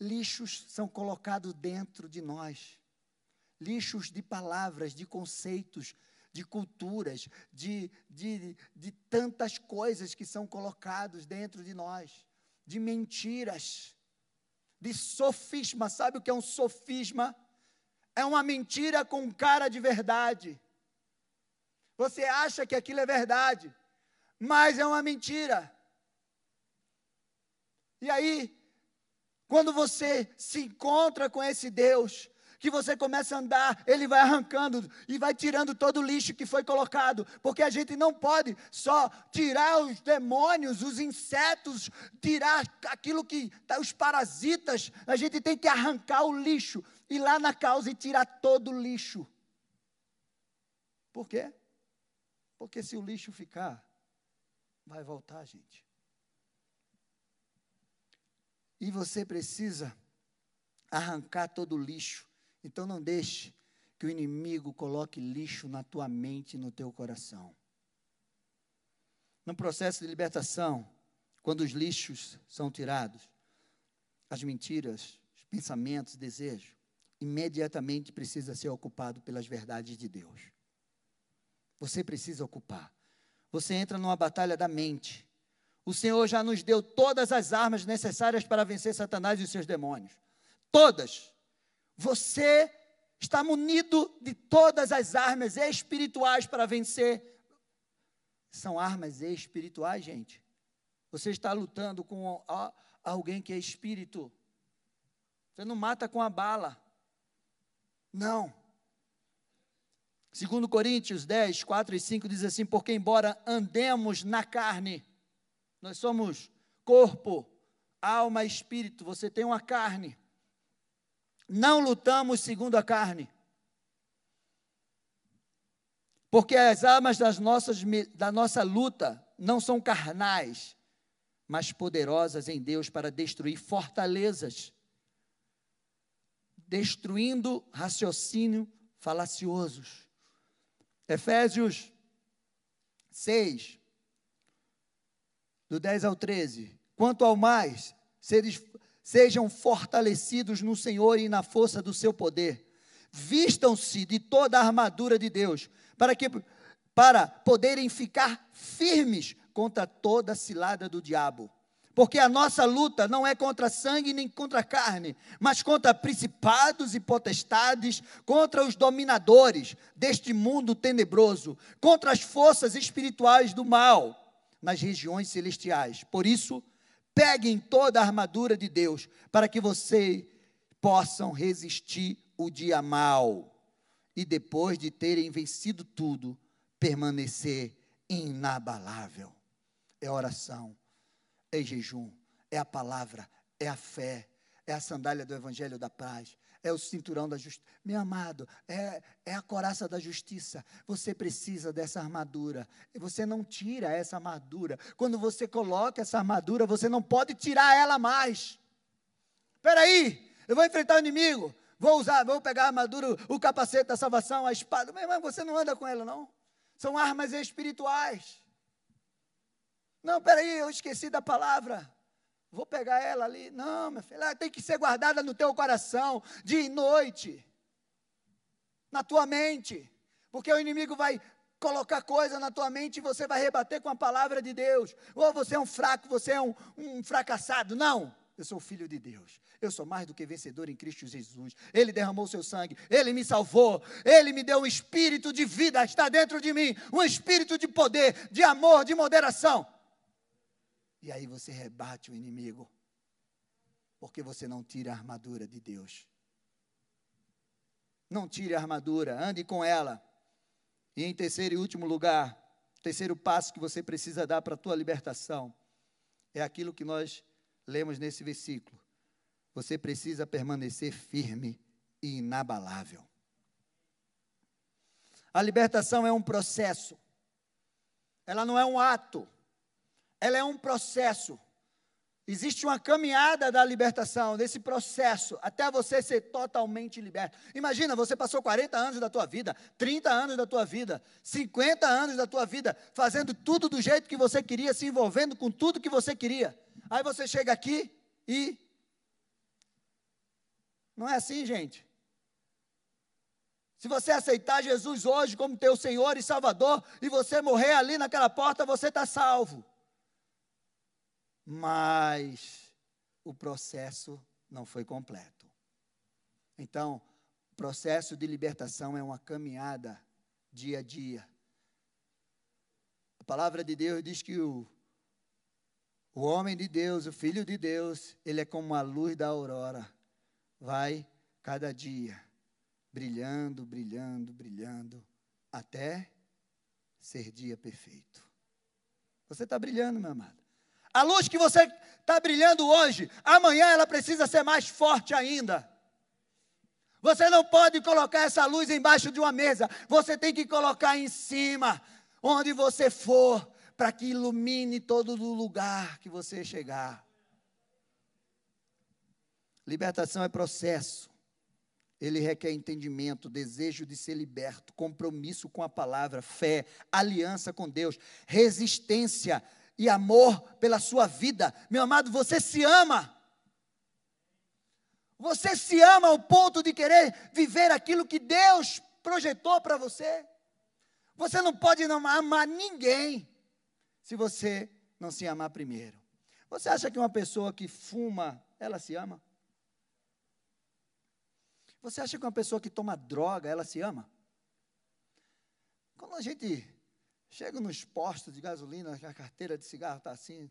Lixos são colocados dentro de nós. Lixos de palavras, de conceitos, de culturas, de, de, de tantas coisas que são colocados dentro de nós, de mentiras, de sofisma. Sabe o que é um sofisma? É uma mentira com cara de verdade. Você acha que aquilo é verdade, mas é uma mentira. E aí, quando você se encontra com esse Deus, que você começa a andar, ele vai arrancando e vai tirando todo o lixo que foi colocado, porque a gente não pode só tirar os demônios, os insetos, tirar aquilo que tá, os parasitas, a gente tem que arrancar o lixo, ir lá na causa e tirar todo o lixo. Por quê? Porque se o lixo ficar, vai voltar, gente. E você precisa arrancar todo o lixo. Então não deixe que o inimigo coloque lixo na tua mente e no teu coração. No processo de libertação, quando os lixos são tirados, as mentiras, os pensamentos, desejos, imediatamente precisa ser ocupado pelas verdades de Deus. Você precisa ocupar. Você entra numa batalha da mente. O Senhor já nos deu todas as armas necessárias para vencer Satanás e os seus demônios. Todas. Você está munido de todas as armas espirituais para vencer. São armas espirituais, gente. Você está lutando com alguém que é espírito. Você não mata com a bala. Não. Segundo Coríntios 10, 4 e 5 diz assim: Porque embora andemos na carne, nós somos corpo, alma e espírito, você tem uma carne. Não lutamos segundo a carne. Porque as armas das nossas, da nossa luta não são carnais, mas poderosas em Deus para destruir fortalezas, destruindo raciocínio falaciosos. Efésios 6, do 10 ao 13. Quanto ao mais, sejam fortalecidos no Senhor e na força do seu poder. Vistam-se de toda a armadura de Deus, para que para poderem ficar firmes contra toda a cilada do diabo. Porque a nossa luta não é contra sangue nem contra carne, mas contra principados e potestades, contra os dominadores deste mundo tenebroso, contra as forças espirituais do mal nas regiões celestiais. Por isso, peguem toda a armadura de Deus, para que vocês possam resistir o dia mal e depois de terem vencido tudo, permanecer inabalável. É oração é jejum, é a palavra, é a fé, é a sandália do evangelho da paz, é o cinturão da justiça. Meu amado, é, é a coraça da justiça. Você precisa dessa armadura. Você não tira essa armadura. Quando você coloca essa armadura, você não pode tirar ela mais. Espera aí, eu vou enfrentar o inimigo. Vou usar, vou pegar a armadura, o capacete da salvação, a espada. Meu irmão, você não anda com ela, não. São armas espirituais. Não, peraí, eu esqueci da palavra. Vou pegar ela ali. Não, minha filha, ela tem que ser guardada no teu coração, dia e noite, na tua mente, porque o inimigo vai colocar coisa na tua mente e você vai rebater com a palavra de Deus. Ou você é um fraco, você é um, um fracassado. Não, eu sou filho de Deus. Eu sou mais do que vencedor em Cristo Jesus. Ele derramou seu sangue, ele me salvou, ele me deu um espírito de vida, está dentro de mim, um espírito de poder, de amor, de moderação. E aí você rebate o inimigo. Porque você não tira a armadura de Deus. Não tire a armadura, ande com ela. E em terceiro e último lugar, terceiro passo que você precisa dar para a tua libertação é aquilo que nós lemos nesse versículo. Você precisa permanecer firme e inabalável. A libertação é um processo. Ela não é um ato ela é um processo. Existe uma caminhada da libertação, desse processo, até você ser totalmente liberto. Imagina, você passou 40 anos da tua vida, 30 anos da tua vida, 50 anos da tua vida, fazendo tudo do jeito que você queria, se envolvendo com tudo que você queria. Aí você chega aqui e. Não é assim, gente. Se você aceitar Jesus hoje como teu Senhor e Salvador, e você morrer ali naquela porta, você está salvo mas o processo não foi completo. Então, o processo de libertação é uma caminhada dia a dia. A palavra de Deus diz que o, o homem de Deus, o filho de Deus, ele é como a luz da aurora, vai cada dia brilhando, brilhando, brilhando, até ser dia perfeito. Você está brilhando, meu amado. A luz que você está brilhando hoje, amanhã ela precisa ser mais forte ainda. Você não pode colocar essa luz embaixo de uma mesa, você tem que colocar em cima, onde você for, para que ilumine todo o lugar que você chegar. Libertação é processo. Ele requer entendimento, desejo de ser liberto, compromisso com a palavra, fé, aliança com Deus, resistência e amor pela sua vida. Meu amado, você se ama. Você se ama ao ponto de querer viver aquilo que Deus projetou para você? Você não pode não amar ninguém se você não se amar primeiro. Você acha que uma pessoa que fuma, ela se ama? Você acha que uma pessoa que toma droga, ela se ama? Quando a gente chega nos postos de gasolina, a carteira de cigarro está assim,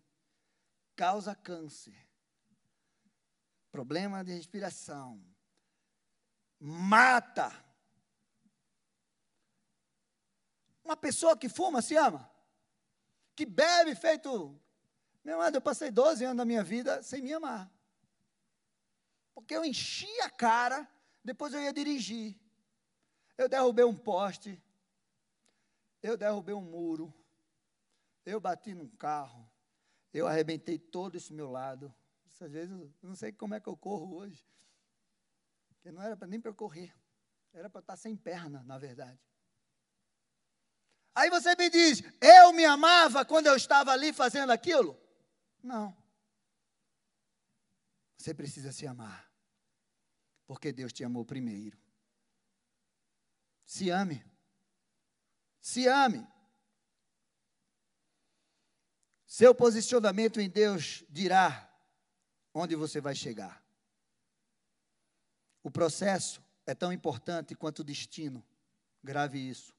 causa câncer, problema de respiração, mata. Uma pessoa que fuma se ama, que bebe feito. Meu amado, eu passei 12 anos da minha vida sem me amar. Porque eu enchi a cara depois eu ia dirigir. Eu derrubei um poste. Eu derrubei um muro. Eu bati num carro. Eu arrebentei todo esse meu lado. Às vezes eu não sei como é que eu corro hoje. Porque não era nem para eu correr. Era para estar sem perna, na verdade. Aí você me diz, eu me amava quando eu estava ali fazendo aquilo? Não. Você precisa se amar. Porque Deus te amou primeiro. Se ame. Se ame. Seu posicionamento em Deus dirá onde você vai chegar. O processo é tão importante quanto o destino. Grave isso.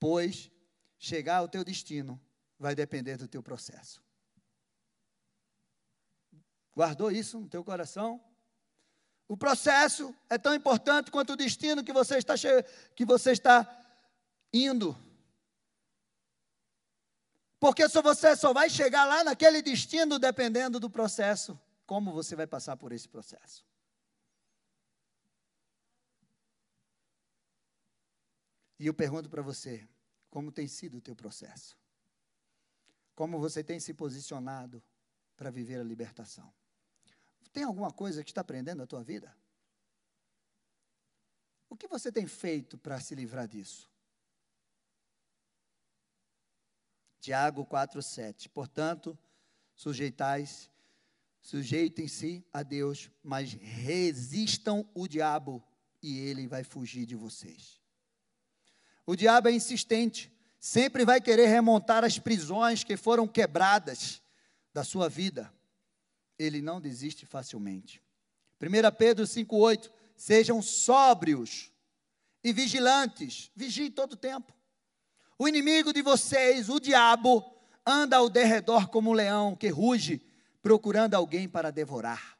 Pois chegar ao teu destino vai depender do teu processo. Guardou isso no teu coração? O processo é tão importante quanto o destino que você está, que você está indo. Porque só você só vai chegar lá naquele destino dependendo do processo, como você vai passar por esse processo. E eu pergunto para você, como tem sido o teu processo? Como você tem se posicionado para viver a libertação? Tem alguma coisa que está aprendendo na tua vida? O que você tem feito para se livrar disso? Tiago 4:7. Portanto, sujeitais, sujeitem-se a Deus, mas resistam o diabo e ele vai fugir de vocês. O diabo é insistente, sempre vai querer remontar as prisões que foram quebradas da sua vida ele não desiste facilmente. 1 Pedro 5,8: Sejam sóbrios e vigilantes, vigiem todo o tempo. O inimigo de vocês, o diabo, anda ao derredor como um leão que ruge, procurando alguém para devorar.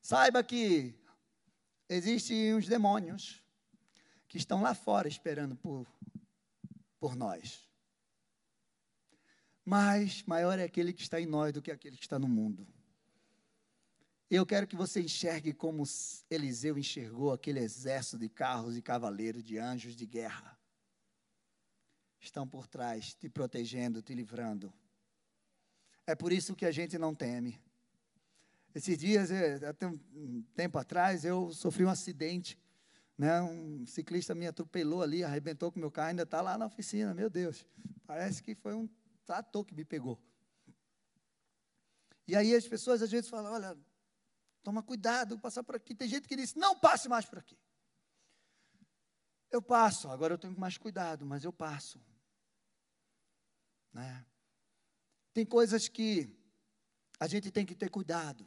Saiba que existem uns demônios que estão lá fora esperando por, por nós. Mas maior é aquele que está em nós do que aquele que está no mundo. Eu quero que você enxergue como Eliseu enxergou aquele exército de carros e cavaleiros, de anjos de guerra. Estão por trás, te protegendo, te livrando. É por isso que a gente não teme. Esses dias, até um tempo atrás, eu sofri um acidente. Né? Um ciclista me atropelou ali, arrebentou com meu carro, ainda está lá na oficina. Meu Deus, parece que foi um trator que me pegou. E aí as pessoas às vezes falam: olha, Toma cuidado, passar por aqui. Tem gente que diz: não passe mais por aqui. Eu passo, agora eu tenho mais cuidado, mas eu passo. Né? Tem coisas que a gente tem que ter cuidado,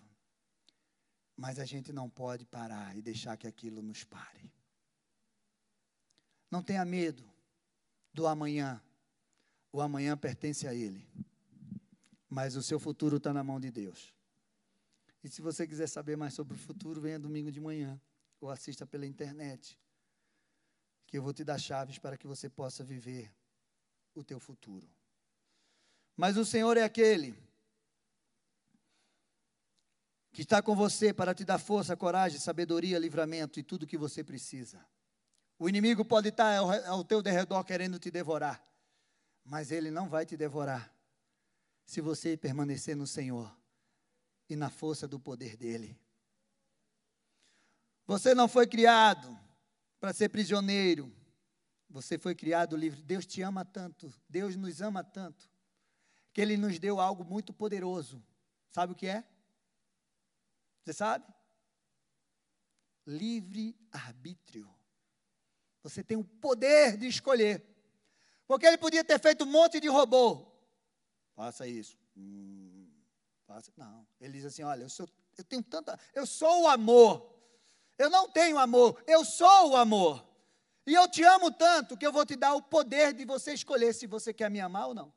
mas a gente não pode parar e deixar que aquilo nos pare. Não tenha medo do amanhã. O amanhã pertence a Ele, mas o seu futuro está na mão de Deus. E se você quiser saber mais sobre o futuro, venha domingo de manhã ou assista pela internet, que eu vou te dar chaves para que você possa viver o teu futuro. Mas o Senhor é aquele que está com você para te dar força, coragem, sabedoria, livramento e tudo que você precisa. O inimigo pode estar ao teu derredor querendo te devorar, mas ele não vai te devorar se você permanecer no Senhor e na força do poder dele. Você não foi criado para ser prisioneiro. Você foi criado livre. Deus te ama tanto, Deus nos ama tanto, que Ele nos deu algo muito poderoso. Sabe o que é? Você sabe? livre arbítrio. Você tem o poder de escolher. Porque ele podia ter feito um monte de robô. Faça isso. Hum, faça. Não. Ele diz assim: olha, eu, sou, eu tenho tanta. Eu sou o amor. Eu não tenho amor, eu sou o amor. E eu te amo tanto que eu vou te dar o poder de você escolher se você quer me amar ou não.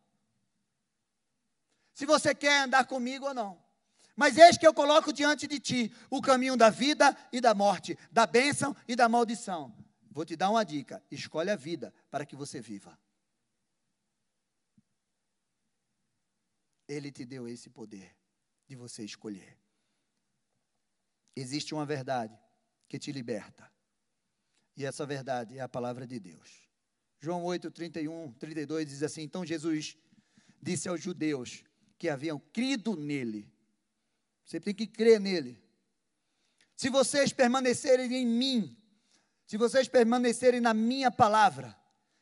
Se você quer andar comigo ou não. Mas eis que eu coloco diante de ti o caminho da vida e da morte, da bênção e da maldição. Vou te dar uma dica: escolhe a vida para que você viva. Ele te deu esse poder de você escolher. Existe uma verdade que te liberta. E essa verdade é a palavra de Deus. João 8, 31, 32 diz assim: Então Jesus disse aos judeus que haviam crido nele você tem que crer nele. Se vocês permanecerem em mim, se vocês permanecerem na minha palavra,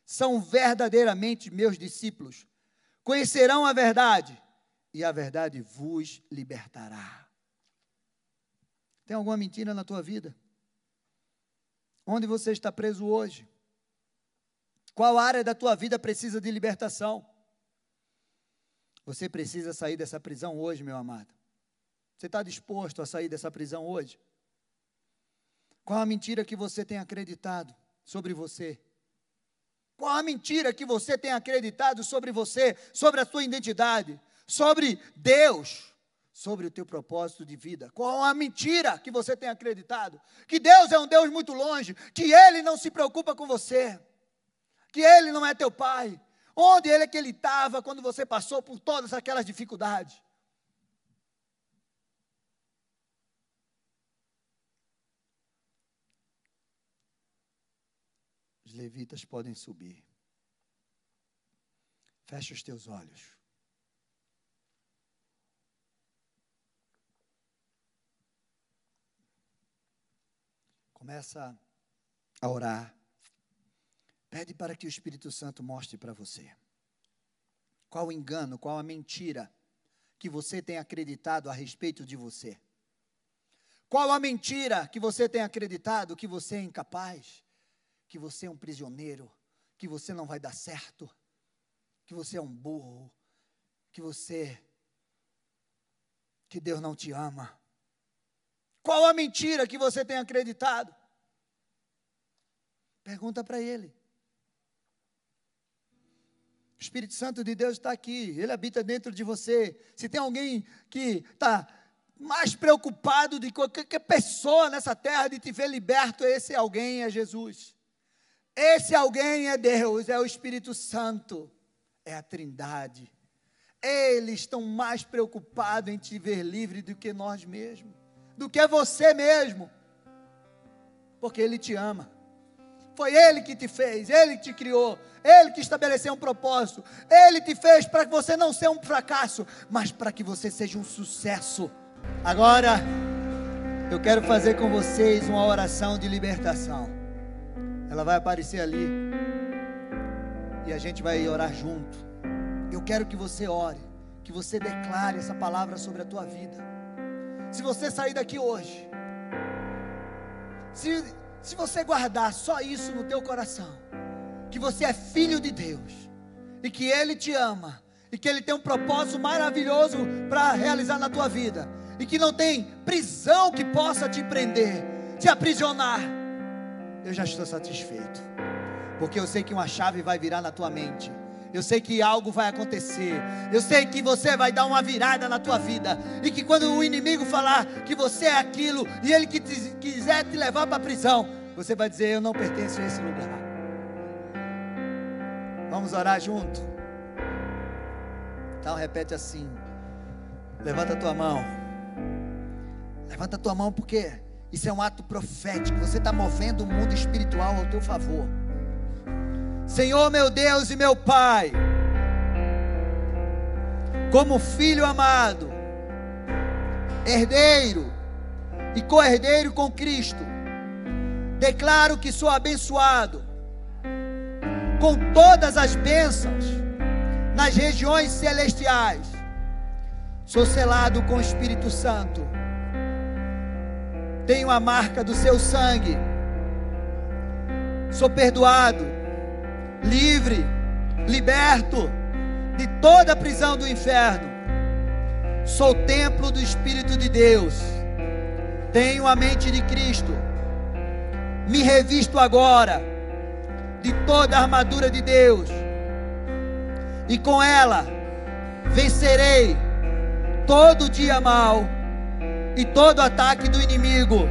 são verdadeiramente meus discípulos. Conhecerão a verdade e a verdade vos libertará. Tem alguma mentira na tua vida? Onde você está preso hoje? Qual área da tua vida precisa de libertação? Você precisa sair dessa prisão hoje, meu amado. Você está disposto a sair dessa prisão hoje? Qual a mentira que você tem acreditado sobre você? Qual a mentira que você tem acreditado sobre você, sobre a sua identidade, sobre Deus, sobre o teu propósito de vida? Qual a mentira que você tem acreditado? Que Deus é um Deus muito longe, que Ele não se preocupa com você, que Ele não é teu pai. Onde Ele é que Ele estava quando você passou por todas aquelas dificuldades? levitas podem subir. Feche os teus olhos. Começa a orar. Pede para que o Espírito Santo mostre para você. Qual o engano, qual a mentira que você tem acreditado a respeito de você? Qual a mentira que você tem acreditado que você é incapaz? que você é um prisioneiro, que você não vai dar certo, que você é um burro, que você que Deus não te ama. Qual a mentira que você tem acreditado? Pergunta para ele. O Espírito Santo de Deus está aqui, ele habita dentro de você. Se tem alguém que está mais preocupado de qualquer pessoa nessa terra de te ver liberto, esse alguém é Jesus. Esse alguém é Deus, é o Espírito Santo, é a Trindade. Eles estão mais preocupados em te ver livre do que nós mesmos, do que você mesmo, porque Ele te ama. Foi Ele que te fez, Ele que te criou, Ele que estabeleceu um propósito, Ele te fez para que você não seja um fracasso, mas para que você seja um sucesso. Agora, eu quero fazer com vocês uma oração de libertação. Ela vai aparecer ali. E a gente vai orar junto. Eu quero que você ore, que você declare essa palavra sobre a tua vida. Se você sair daqui hoje, se, se você guardar só isso no teu coração, que você é filho de Deus e que Ele te ama e que Ele tem um propósito maravilhoso para realizar na tua vida e que não tem prisão que possa te prender, te aprisionar eu já estou satisfeito. Porque eu sei que uma chave vai virar na tua mente. Eu sei que algo vai acontecer. Eu sei que você vai dar uma virada na tua vida. E que quando o inimigo falar que você é aquilo e ele que te, quiser te levar para a prisão, você vai dizer: Eu não pertenço a esse lugar. Vamos orar junto? Então repete assim. Levanta a tua mão. Levanta a tua mão porque isso é um ato profético. Você está movendo o mundo espiritual ao teu favor. Senhor, meu Deus e meu Pai, como filho amado, herdeiro e co-herdeiro com Cristo, declaro que sou abençoado com todas as bênçãos nas regiões celestiais. Sou selado com o Espírito Santo tenho a marca do seu sangue. Sou perdoado, livre, liberto de toda a prisão do inferno. Sou templo do Espírito de Deus. Tenho a mente de Cristo. Me revisto agora de toda a armadura de Deus. E com ela vencerei todo dia mal e todo ataque do inimigo.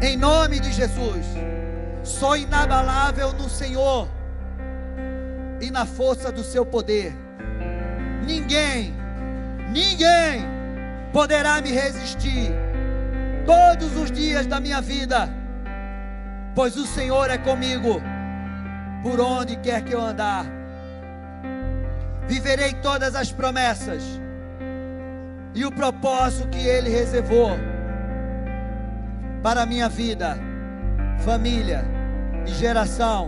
Em nome de Jesus. Sou inabalável no Senhor e na força do seu poder. Ninguém, ninguém poderá me resistir todos os dias da minha vida, pois o Senhor é comigo por onde quer que eu andar. Viverei todas as promessas e o propósito que Ele reservou para a minha vida, família e geração,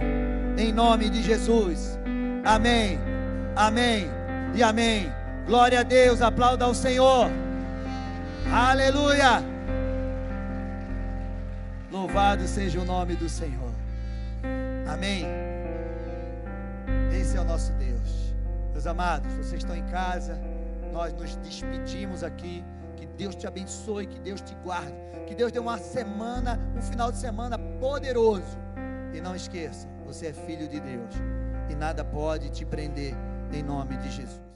em nome de Jesus. Amém, amém e amém. Glória a Deus, aplauda ao Senhor. Aleluia. Louvado seja o nome do Senhor. Amém. Esse é o nosso Deus. Meus amados, vocês estão em casa, nós nos despedimos aqui. Que Deus te abençoe, que Deus te guarde, que Deus dê uma semana, um final de semana poderoso. E não esqueça, você é filho de Deus e nada pode te prender em nome de Jesus.